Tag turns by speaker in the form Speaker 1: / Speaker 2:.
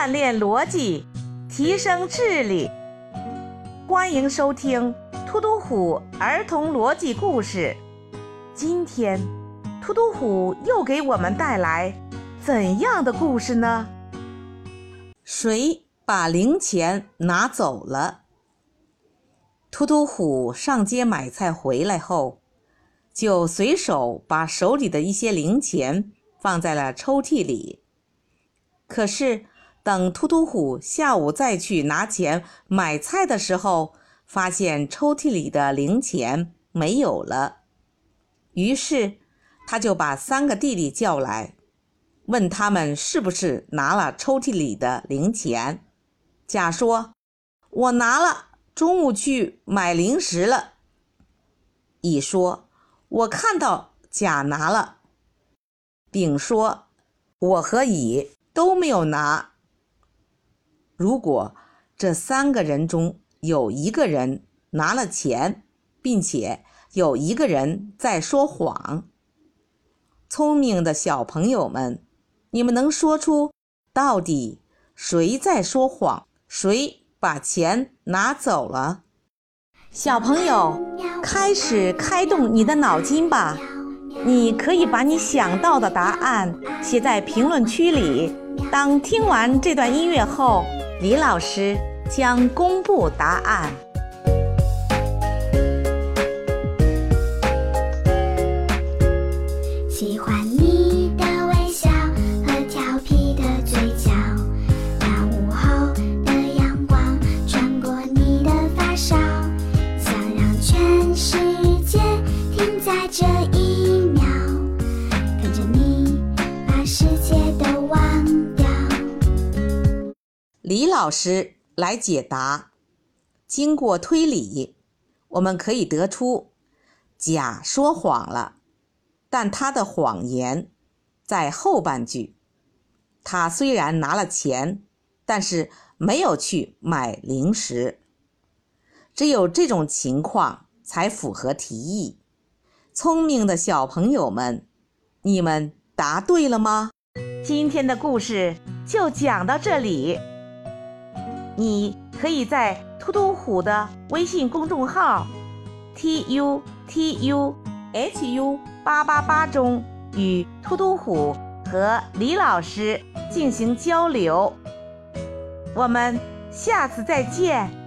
Speaker 1: 锻炼逻辑，提升智力。欢迎收听突突虎儿童逻辑故事。今天，突突虎又给我们带来怎样的故事呢？
Speaker 2: 谁把零钱拿走了？突突虎上街买菜回来后，就随手把手里的一些零钱放在了抽屉里。可是，等突突虎下午再去拿钱买菜的时候，发现抽屉里的零钱没有了。于是，他就把三个弟弟叫来，问他们是不是拿了抽屉里的零钱。甲说：“我拿了，中午去买零食了。”乙说：“我看到甲拿了。”丙说：“我和乙都没有拿。”如果这三个人中有一个人拿了钱，并且有一个人在说谎，聪明的小朋友们，你们能说出到底谁在说谎，谁把钱拿走了？小朋友，开始开动你的脑筋吧！你可以把你想到的答案写在评论区里。当听完这段音乐后。李老师将公布答案。李老师来解答。经过推理，我们可以得出，甲说谎了，但他的谎言在后半句。他虽然拿了钱，但是没有去买零食。只有这种情况才符合题意。聪明的小朋友们，你们答对了吗？
Speaker 1: 今天的故事就讲到这里。你可以在突突虎的微信公众号 t u t u h u 八八八中与突突虎和李老师进行交流。我们下次再见。